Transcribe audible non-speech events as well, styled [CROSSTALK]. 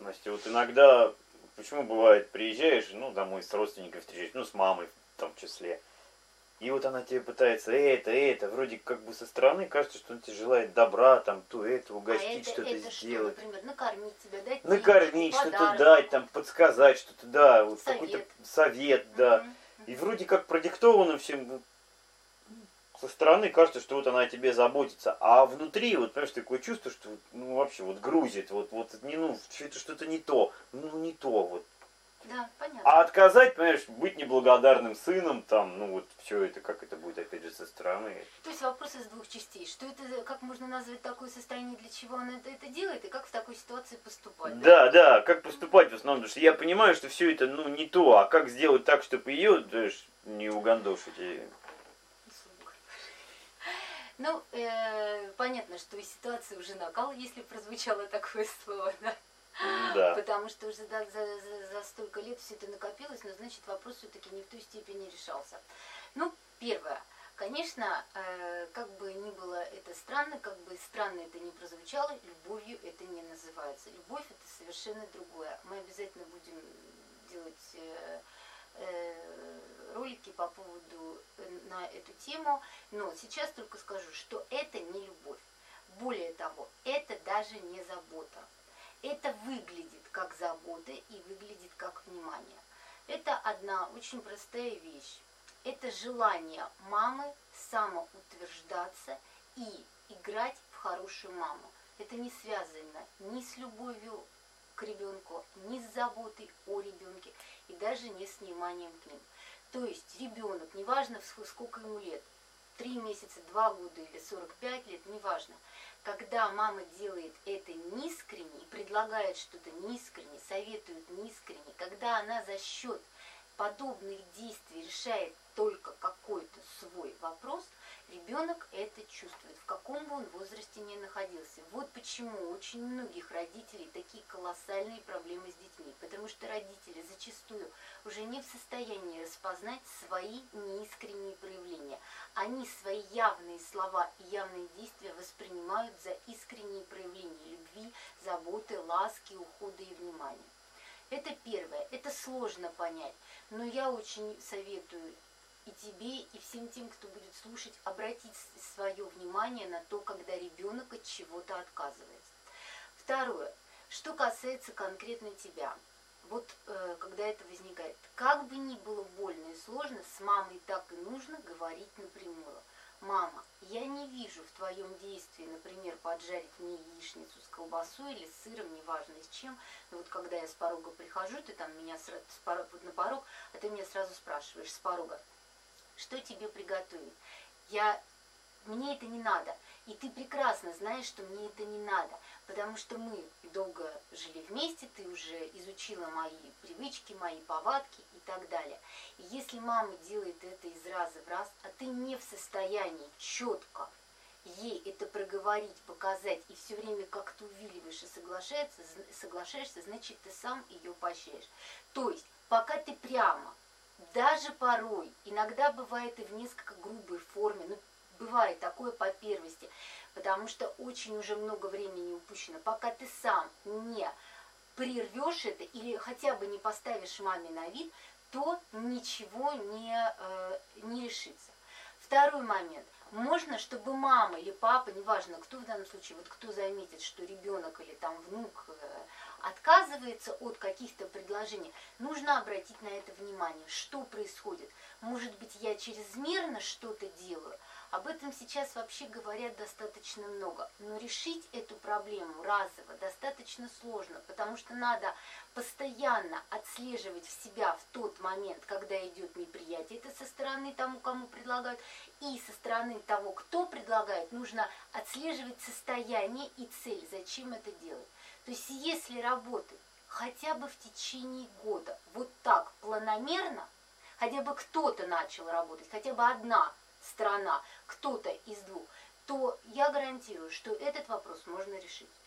Настя, вот иногда, почему бывает, приезжаешь, ну, домой с родственниками встречаешь, ну, с мамой в том числе, и вот она тебе пытается это, это, вроде как бы со стороны кажется, что он тебе желает добра, там, то это, угостить, а что-то сделать. Что, например, накормить тебя, дать Накормить, что-то дать, там, подсказать, что-то, да, вот Совет. какой-то совет, да. Мгм. И вроде как продиктовано всем, со стороны кажется, что вот она о тебе заботится, а внутри, вот, понимаешь, такое чувство, что, ну, вообще, вот грузит, вот, вот, не, ну, что-то что-то не то, ну, не то, вот. Да, понятно. А отказать, понимаешь, быть неблагодарным сыном, там, ну, вот, все это, как это будет, опять же, со стороны. То есть вопрос из двух частей. Что это, как можно назвать такое состояние, для чего она это, это делает, и как в такой ситуации поступать? Да, да, как поступать в основном, потому что я понимаю, что все это, ну, не то, а как сделать так, чтобы ее, знаешь, не угандошить. Ну, э, понятно, что и ситуация уже накал, если прозвучало такое [LAUGHS] слово, да? Да. Потому что уже за, за, за, за столько лет все это накопилось, но значит вопрос все-таки не в той степени решался. Ну, первое. Конечно, э, как бы ни было это странно, как бы странно это не прозвучало, любовью это не называется. Любовь это совершенно другое. Мы обязательно будем делать э, э, по поводу э, на эту тему, но сейчас только скажу, что это не любовь. Более того, это даже не забота. Это выглядит как забота и выглядит как внимание. Это одна очень простая вещь. Это желание мамы самоутверждаться и играть в хорошую маму. Это не связано ни с любовью к ребенку, ни с заботой о ребенке и даже не с вниманием к ним. То есть ребенок, неважно сколько ему лет, 3 месяца, 2 года или 45 лет, неважно, когда мама делает это неискренне и предлагает что-то неискренне, советует неискренне, когда она за счет подобных действий решает только какой-то свой вопрос, ребенок это чувствует, в каком бы он возрасте ни находился. Вот почему очень многих родителей такие колоссальные проблемы с детьми, потому что родители зачастую уже не в состоянии распознать свои неискренние проявления. Они свои явные слова и явные действия воспринимают за искренние проявления любви, заботы, ласки, ухода и внимания. Это первое, это сложно понять, но я очень советую и тебе, и всем тем, кто будет слушать, обратить свое внимание на то, когда ребенок от чего-то отказывается. Второе, что касается конкретно тебя. Вот э, когда это возникает, как бы ни было больно и сложно, с мамой так и нужно говорить напрямую. Мама, я не вижу в твоем действии, например, поджарить мне яичницу с колбасой или с сыром, неважно с чем. Но вот когда я с порога прихожу, ты там меня сразу, с порога, вот на порог, а ты меня сразу спрашиваешь с порога, что тебе приготовить. Я, мне это не надо. И ты прекрасно знаешь, что мне это не надо, потому что мы долго жили вместе, ты уже изучила мои привычки, мои повадки и так далее. И если мама делает это из раза в раз, а ты не в состоянии четко ей это проговорить, показать, и все время как-то увиливаешь и соглашаешься, соглашаешься, значит, ты сам ее поощряешь. То есть, пока ты прямо даже порой, иногда бывает и в несколько грубой форме, ну, бывает такое по первости, потому что очень уже много времени упущено, пока ты сам не прервешь это или хотя бы не поставишь маме на вид, то ничего не, э, не решится. Второй момент. Можно, чтобы мама или папа, неважно, кто в данном случае, вот кто заметит, что ребенок или там внук э, отказывается от каких-то предложений, нужно обратить на это внимание. Что происходит? Может быть, я чрезмерно что-то делаю? Об этом сейчас вообще говорят достаточно много. Но решить эту проблему разово достаточно сложно, потому что надо постоянно отслеживать в себя в тот момент, когда идет неприятие. Это со стороны тому, кому предлагают, и со стороны того, кто предлагает, нужно отслеживать состояние и цель, зачем это делать. То есть если работать хотя бы в течение года вот так планомерно, хотя бы кто-то начал работать, хотя бы одна страна, кто-то из двух, то я гарантирую, что этот вопрос можно решить.